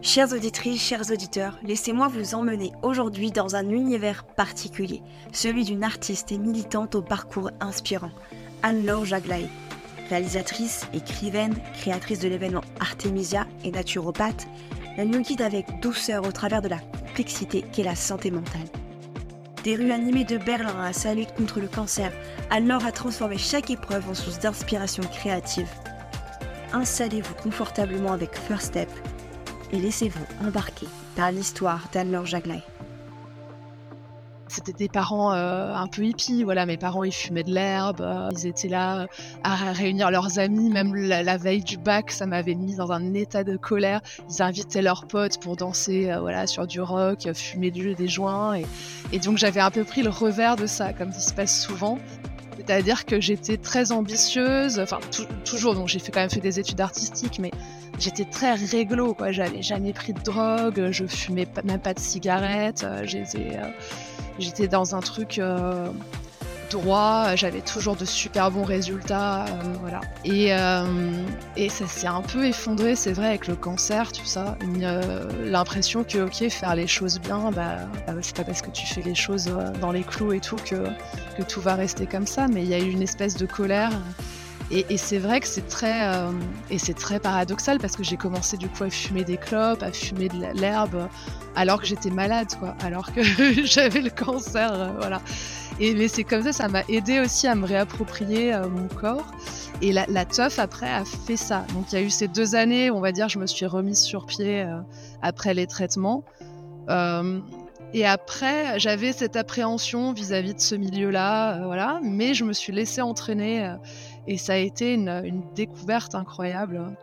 Chères auditrices, chers auditeurs, laissez-moi vous emmener aujourd'hui dans un univers particulier, celui d'une artiste et militante au parcours inspirant, Anne-Laure Jaglaé. Réalisatrice, écrivaine, créatrice de l'événement Artemisia et naturopathe, elle nous guide avec douceur au travers de la complexité qu'est la santé mentale. Des rues animées de Berlin à sa lutte contre le cancer, Anne-Laure a transformé chaque épreuve en source d'inspiration créative. Installez-vous confortablement avec First Step et laissez-vous embarquer dans l'histoire d'Anne-Laure Jaglaé. C'était des parents euh, un peu hippies, voilà, mes parents ils fumaient de l'herbe, euh, ils étaient là à réunir leurs amis, même la, veille du bac, ça m'avait mis dans un état de colère. Ils invitaient leurs potes pour danser, euh, sur du rock, fumer du, des joints, et, et donc j'avais un peu pris le revers de ça, comme il se passe souvent. C'est-à-dire que j'étais très ambitieuse, enfin toujours, donc j'ai quand même fait des études artistiques, mais j'étais très réglo, quoi. J'avais jamais pris de drogue, je fumais même pas de cigarettes, euh, j'étais, euh, j'étais dans un truc euh, droit, j'avais toujours de super bons résultats, voilà. Et, et ça s'est un peu effondré, c'est vrai, avec le cancer, tout ça. l'impression que, ok, faire les choses bien, bah, bah, c'est pas parce que tu fais les choses dans les clous et tout que, que tout va rester comme ça, mais il y a eu une espèce de colère. Et, c'est vrai que c'est très, euh, et c'est très paradoxal parce que j'ai commencé du coup à fumer des clopes, à fumer de l'herbe, alors que j'étais malade, quoi, alors que j'avais le cancer, euh, voilà. Et mais c'est comme ça, ça m'a aidé aussi à me réapproprier euh, mon corps. Et la, la teuf après a fait ça. Donc il y a eu ces deux années, on va dire, je me suis remise sur pied après les traitements. Et après, j'avais cette appréhension vis-à-vis de ce milieu-là, voilà, mais je me suis laissée entraîner et ça a été une, découverte incroyable.